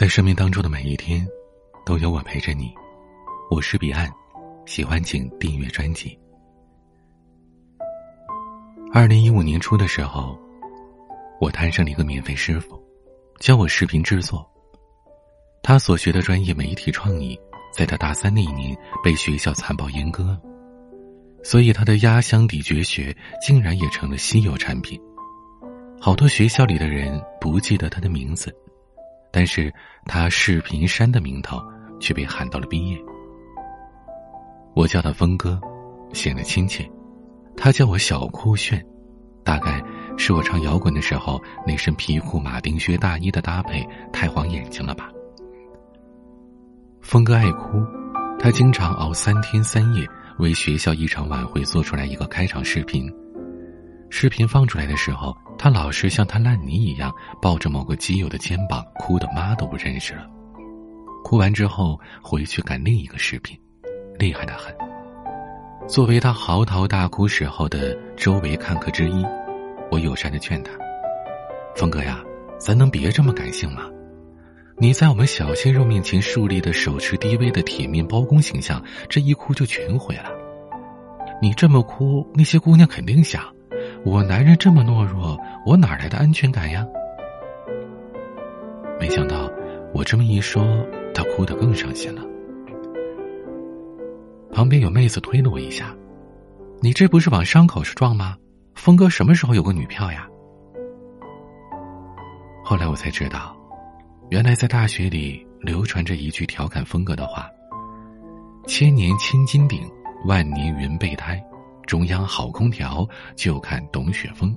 在生命当中的每一天，都有我陪着你。我是彼岸，喜欢请订阅专辑。二零一五年初的时候，我摊上了一个免费师傅，教我视频制作。他所学的专业媒体创意，在他大三那一年被学校残暴阉割，所以他的压箱底绝学竟然也成了稀有产品。好多学校里的人不记得他的名字。但是他视频山的名头却被喊到了毕业。我叫他峰哥，显得亲切；他叫我小酷炫，大概是我唱摇滚的时候那身皮裤马丁靴大衣的搭配太晃眼睛了吧。峰哥爱哭，他经常熬三天三夜为学校一场晚会做出来一个开场视频。视频放出来的时候，他老是像滩烂泥一样抱着某个基友的肩膀，哭的妈都不认识了。哭完之后回去赶另一个视频，厉害的很。作为他嚎啕大哭时候的周围看客之一，我友善的劝他：“峰哥呀，咱能别这么感性吗？你在我们小鲜肉面前树立的手持 DV 的铁面包公形象，这一哭就全毁了。你这么哭，那些姑娘肯定想。”我男人这么懦弱，我哪来的安全感呀？没想到我这么一说，他哭得更伤心了。旁边有妹子推了我一下：“你这不是往伤口上撞吗？峰哥什么时候有个女票呀？”后来我才知道，原来在大学里流传着一句调侃峰哥的话：“千年千金顶，万年云备胎。”中央好空调，就看董雪峰。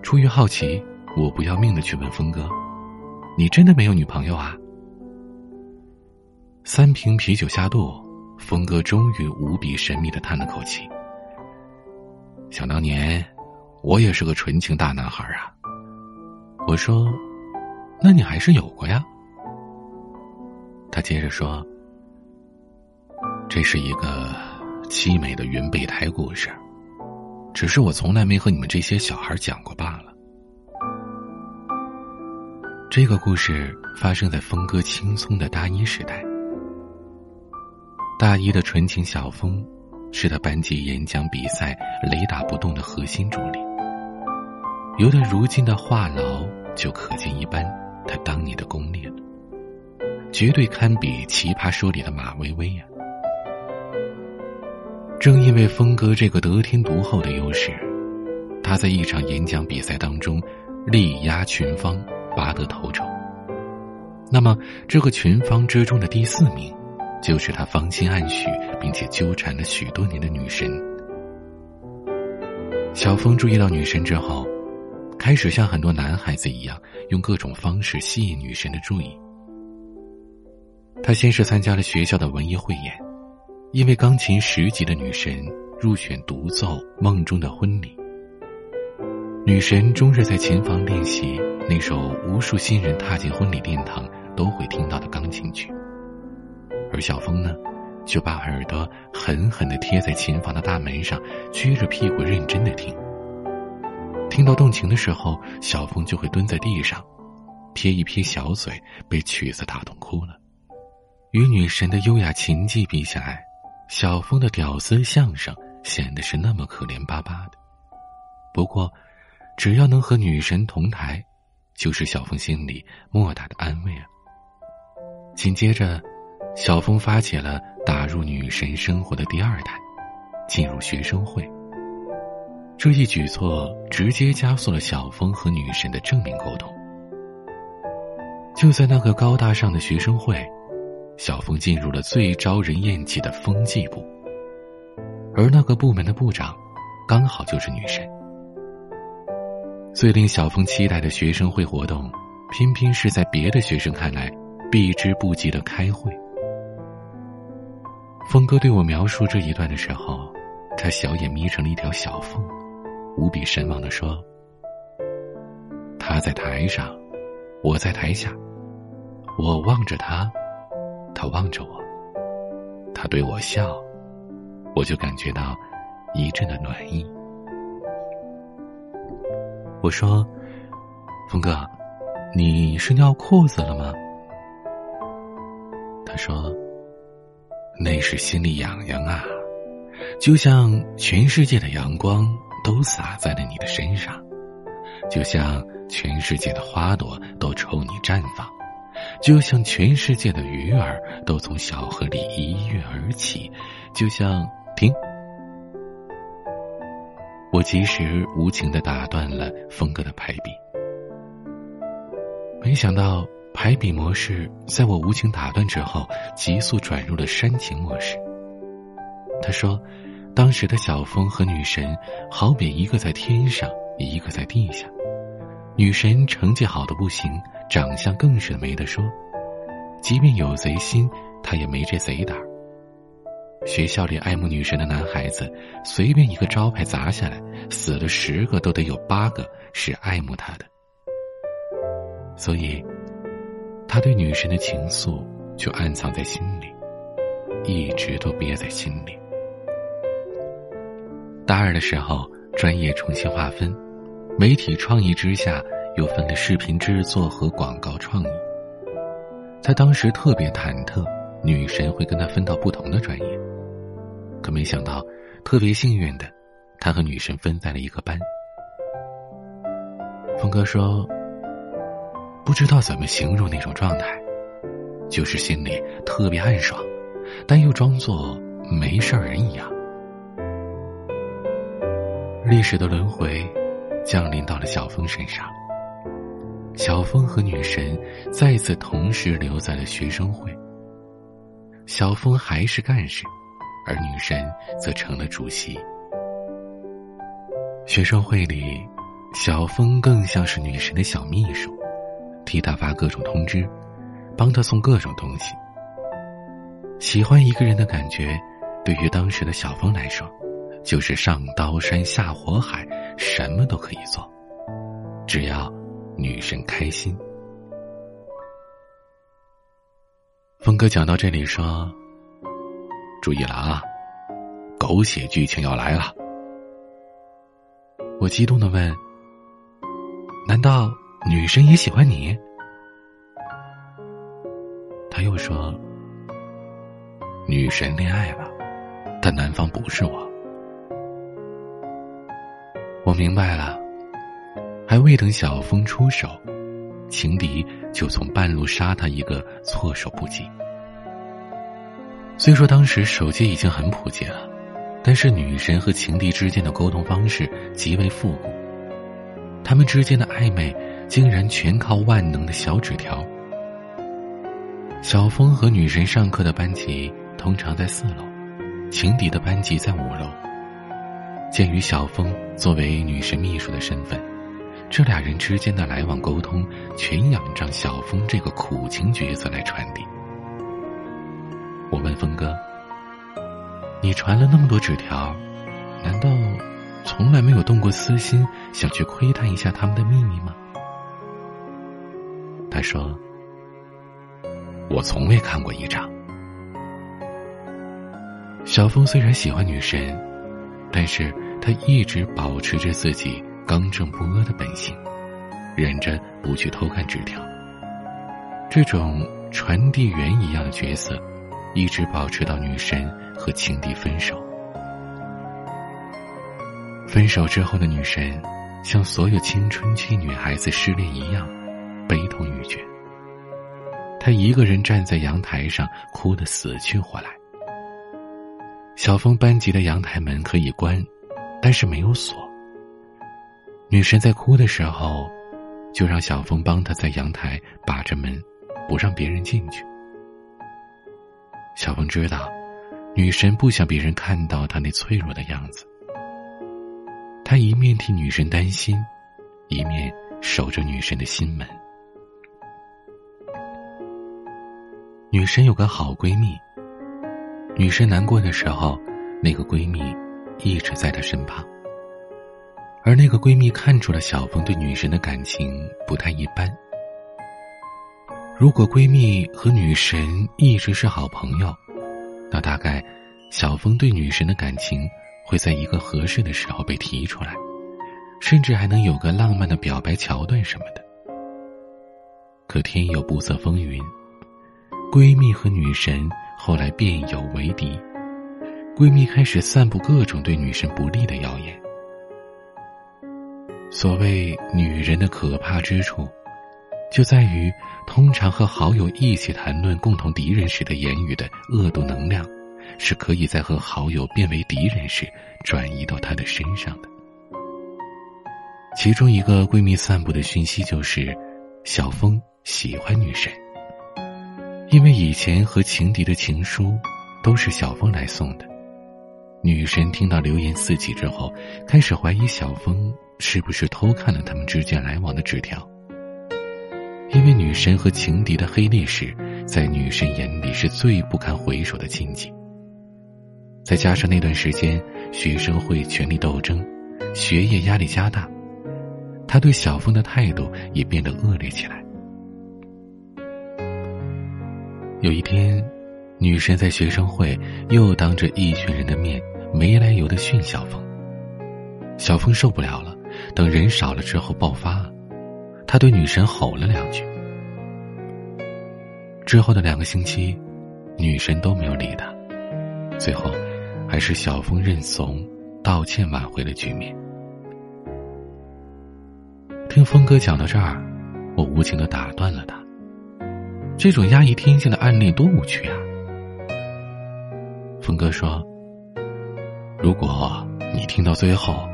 出于好奇，我不要命的去问峰哥：“你真的没有女朋友啊？”三瓶啤酒下肚，峰哥终于无比神秘的叹了口气：“想当年，我也是个纯情大男孩啊。”我说：“那你还是有过呀？”他接着说：“这是一个。”凄美的云备胎故事，只是我从来没和你们这些小孩讲过罢了。这个故事发生在峰哥青葱的大一时代。大一的纯情小峰，是他班级演讲比赛雷打不动的核心主力。由他如今的话痨，就可见一斑他当年的功力了，绝对堪比《奇葩说》里的马薇薇呀。正因为峰哥这个得天独厚的优势，他在一场演讲比赛当中力压群芳，拔得头筹。那么，这个群芳之中的第四名，就是他芳心暗许并且纠缠了许多年的女神。小峰注意到女神之后，开始像很多男孩子一样，用各种方式吸引女神的注意。他先是参加了学校的文艺汇演。因为钢琴十级的女神入选独奏《梦中的婚礼》，女神终日在琴房练习那首无数新人踏进婚礼殿堂都会听到的钢琴曲，而小峰呢，就把耳朵狠狠的贴在琴房的大门上，撅着屁股认真的听。听到动情的时候，小峰就会蹲在地上，撇一撇小嘴，被曲子打动哭了。与女神的优雅琴技比起来，小峰的屌丝相声显得是那么可怜巴巴的，不过，只要能和女神同台，就是小峰心里莫大的安慰啊。紧接着，小峰发起了打入女神生活的第二弹，进入学生会。这一举措直接加速了小峰和女神的正面沟通。就在那个高大上的学生会。小峰进入了最招人厌弃的风纪部，而那个部门的部长，刚好就是女神。最令小峰期待的学生会活动，偏偏是在别的学生看来避之不及的开会。峰哥对我描述这一段的时候，他小眼眯成了一条小缝，无比神往的说：“他在台上，我在台下，我望着他。”他望着我，他对我笑，我就感觉到一阵的暖意。我说：“峰哥，你是尿裤子了吗？”他说：“那是心里痒痒啊，就像全世界的阳光都洒在了你的身上，就像全世界的花朵都冲你绽放，就像全世界的鱼儿都从小河里一跃而起，就像停。”我及时无情的打断了峰哥的排比，没想到。排比模式在我无情打断之后，急速转入了煽情模式。他说：“当时的小峰和女神，好比一个在天上，一个在地下。女神成绩好的不行，长相更是没得说。即便有贼心，他也没这贼胆。学校里爱慕女神的男孩子，随便一个招牌砸下来，死了十个都得有八个是爱慕她的。所以。”他对女神的情愫就暗藏在心里，一直都憋在心里。大二的时候，专业重新划分，媒体创意之下又分了视频制作和广告创意。他当时特别忐忑，女神会跟他分到不同的专业，可没想到，特别幸运的，他和女神分在了一个班。峰哥说。不知道怎么形容那种状态，就是心里特别暗爽，但又装作没事人一样。历史的轮回降临到了小峰身上，小峰和女神再次同时留在了学生会。小峰还是干事，而女神则成了主席。学生会里，小峰更像是女神的小秘书。替他发各种通知，帮他送各种东西。喜欢一个人的感觉，对于当时的小峰来说，就是上刀山下火海，什么都可以做，只要女神开心。峰哥讲到这里说：“注意了啊，狗血剧情要来了。”我激动的问：“难道？”女神也喜欢你，他又说：“女神恋爱了，但男方不是我。”我明白了，还未等小峰出手，情敌就从半路杀他一个措手不及。虽说当时手机已经很普及了，但是女神和情敌之间的沟通方式极为复古，他们之间的暧昧。竟然全靠万能的小纸条。小峰和女神上课的班级通常在四楼，情敌的班级在五楼。鉴于小峰作为女神秘书的身份，这俩人之间的来往沟通全仰仗小峰这个苦情角色来传递。我问峰哥：“你传了那么多纸条，难道从来没有动过私心，想去窥探一下他们的秘密吗？”他说：“我从未看过一张。”小峰虽然喜欢女神，但是他一直保持着自己刚正不阿的本性，忍着不去偷看纸条。这种传递员一样的角色，一直保持到女神和情敌分手。分手之后的女神，像所有青春期女孩子失恋一样。悲痛欲绝，她一个人站在阳台上，哭得死去活来。小峰班级的阳台门可以关，但是没有锁。女神在哭的时候，就让小峰帮她在阳台把着门，不让别人进去。小峰知道，女神不想别人看到她那脆弱的样子。他一面替女神担心，一面守着女神的心门。女神有个好闺蜜。女神难过的时候，那个闺蜜一直在她身旁。而那个闺蜜看出了小峰对女神的感情不太一般。如果闺蜜和女神一直是好朋友，那大概小峰对女神的感情会在一个合适的时候被提出来，甚至还能有个浪漫的表白桥段什么的。可天有不测风云，闺蜜和女神后来变有为敌。闺蜜开始散布各种对女神不利的谣言。所谓女人的可怕之处，就在于通常和好友一起谈论共同敌人时的言语的恶毒能量，是可以在和好友变为敌人时转移到他的身上的。其中一个闺蜜散布的讯息就是，小峰喜欢女神，因为以前和情敌的情书都是小峰来送的。女神听到流言四起之后，开始怀疑小峰是不是偷看了他们之间来往的纸条。因为女神和情敌的黑历史，在女神眼里是最不堪回首的禁忌。再加上那段时间学生会权力斗争，学业压力加大，她对小峰的态度也变得恶劣起来。有一天，女神在学生会又当着一群人的面。没来由的训小峰，小峰受不了了。等人少了之后爆发，他对女神吼了两句。之后的两个星期，女神都没有理他。最后，还是小峰认怂道歉挽回了局面。听峰哥讲到这儿，我无情的打断了他。这种压抑天性的案例多无趣啊！峰哥说。如果你听到最后，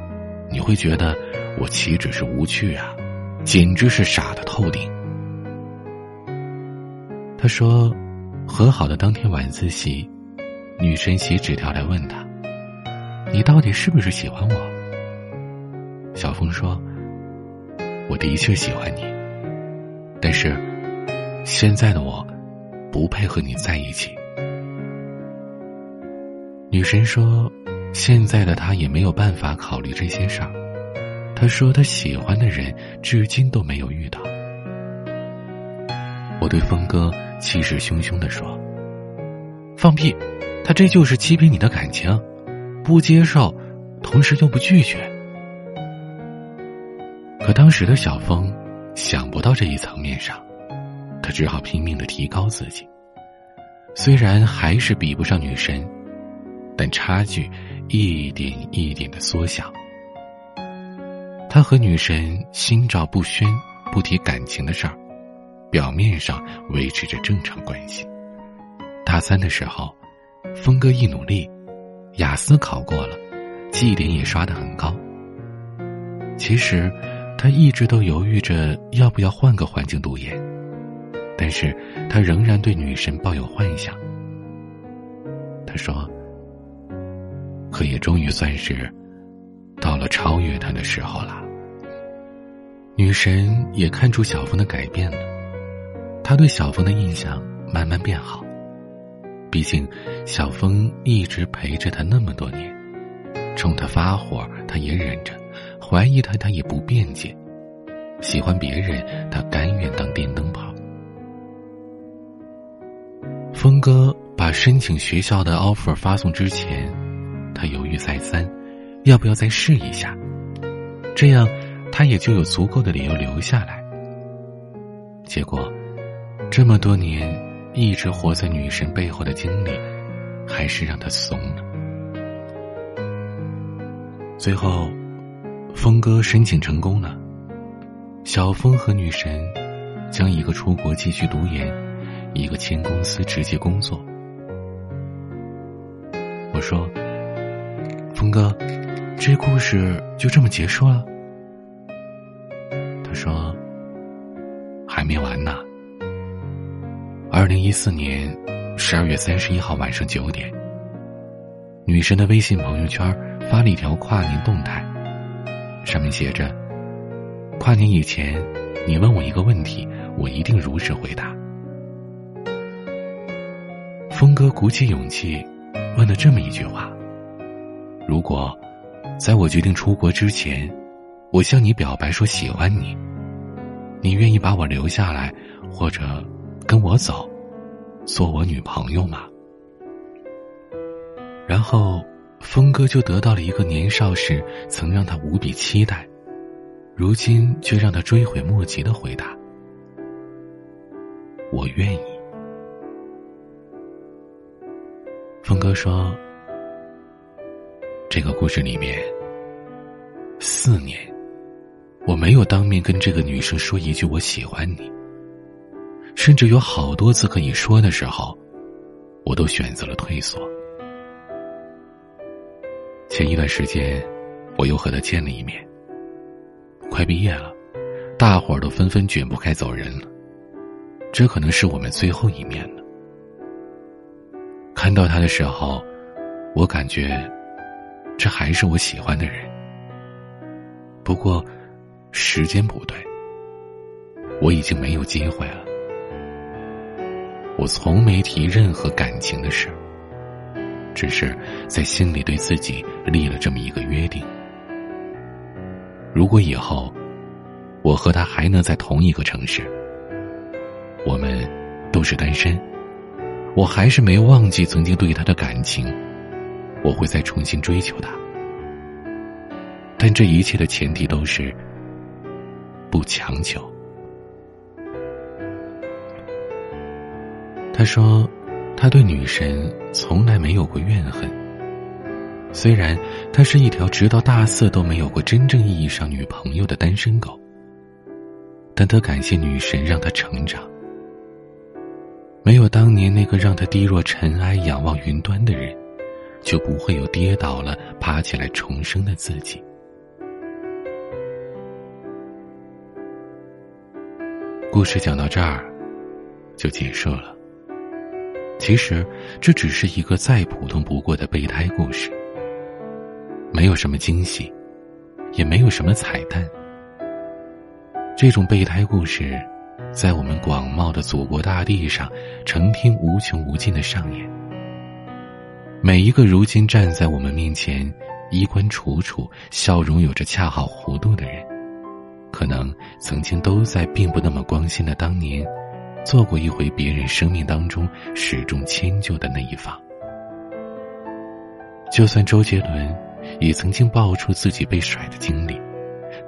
你会觉得我岂止是无趣啊，简直是傻的透顶。他说，和好的当天晚自习，女神写纸条来问他：“你到底是不是喜欢我？”小峰说：“我的确喜欢你，但是现在的我不配和你在一起。”女神说。现在的他也没有办法考虑这些事儿。他说他喜欢的人至今都没有遇到。我对峰哥气势汹汹的说：“放屁！他这就是欺骗你的感情，不接受，同时又不拒绝。”可当时的小峰想不到这一层面上，他只好拼命的提高自己。虽然还是比不上女神，但差距。一点一点的缩小。他和女神心照不宣，不提感情的事儿，表面上维持着正常关系。大三的时候，峰哥一努力，雅思考过了，绩点也刷得很高。其实，他一直都犹豫着要不要换个环境读研，但是他仍然对女神抱有幻想。他说。可也终于算是到了超越他的时候了。女神也看出小峰的改变了，她对小峰的印象慢慢变好。毕竟小峰一直陪着她那么多年，冲他发火他也忍着，怀疑他他也不辩解，喜欢别人他甘愿当电灯泡。峰哥把申请学校的 offer 发送之前。他犹豫再三，要不要再试一下？这样，他也就有足够的理由留下来。结果，这么多年一直活在女神背后的经历，还是让他怂了。最后，峰哥申请成功了，小峰和女神将一个出国继续读研，一个签公司直接工作。我说。峰哥，这故事就这么结束了？他说：“还没完呢。”二零一四年十二月三十一号晚上九点，女神的微信朋友圈发了一条跨年动态，上面写着：“跨年以前，你问我一个问题，我一定如实回答。”峰哥鼓起勇气问了这么一句话。如果，在我决定出国之前，我向你表白说喜欢你，你愿意把我留下来，或者跟我走，做我女朋友吗？然后，峰哥就得到了一个年少时曾让他无比期待，如今却让他追悔莫及的回答。我愿意。峰哥说：“这个故事里面，四年，我没有当面跟这个女生说一句我喜欢你，甚至有好多次可以说的时候，我都选择了退缩。前一段时间，我又和他见了一面。快毕业了，大伙儿都纷纷卷铺盖走人了，这可能是我们最后一面了。”看到他的时候，我感觉这还是我喜欢的人。不过，时间不对，我已经没有机会了。我从没提任何感情的事，只是在心里对自己立了这么一个约定：如果以后我和他还能在同一个城市，我们都是单身。我还是没忘记曾经对他的感情，我会再重新追求他，但这一切的前提都是不强求。他说，他对女神从来没有过怨恨。虽然他是一条直到大四都没有过真正意义上女朋友的单身狗，但他感谢女神让他成长。没有当年那个让他低若尘埃、仰望云端的人，就不会有跌倒了爬起来重生的自己。故事讲到这儿，就结束了。其实这只是一个再普通不过的备胎故事，没有什么惊喜，也没有什么彩蛋。这种备胎故事。在我们广袤的祖国大地上，成天无穷无尽的上演。每一个如今站在我们面前，衣冠楚楚、笑容有着恰好弧度的人，可能曾经都在并不那么光鲜的当年，做过一回别人生命当中始终迁就的那一方。就算周杰伦也曾经爆出自己被甩的经历，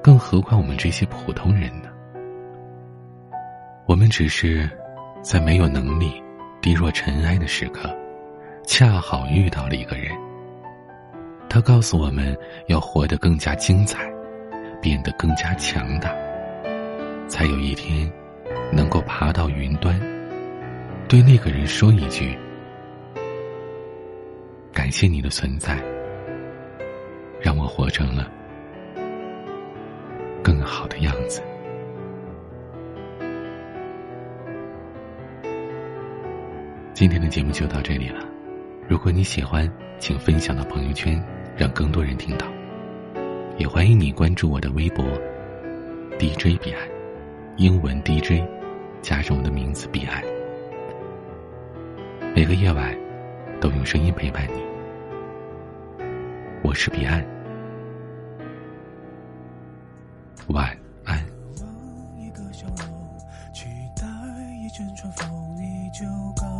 更何况我们这些普通人呢？我们只是在没有能力、低若尘埃的时刻，恰好遇到了一个人。他告诉我们要活得更加精彩，变得更加强大，才有一天能够爬到云端，对那个人说一句：“感谢你的存在，让我活成了更好的样子。”今天的节目就到这里了，如果你喜欢，请分享到朋友圈，让更多人听到。也欢迎你关注我的微博，DJ 彼岸，英文 DJ，加上我的名字彼岸。每个夜晚，都用声音陪伴你。我是彼岸，晚安。就刚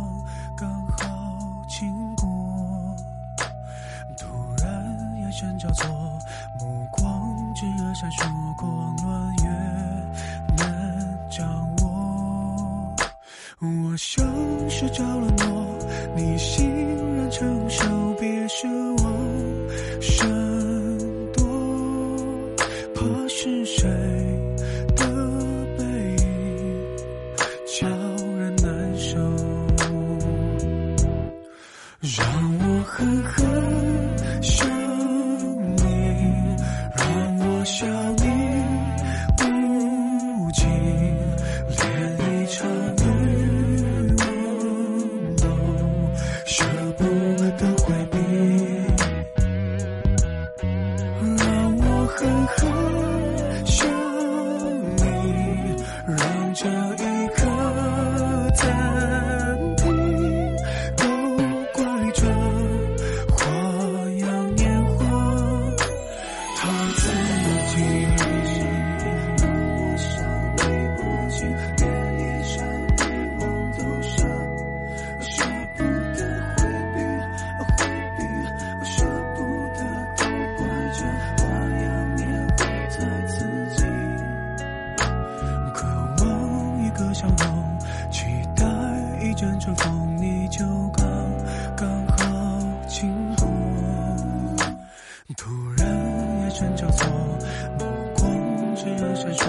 刚好经过。突然眼神交错，目光炙热闪烁，光乱越难掌握。我像是着了魔，你欣然承受，别奢望奢。你就刚刚好经过。突然夜深交错，目光只让闪烁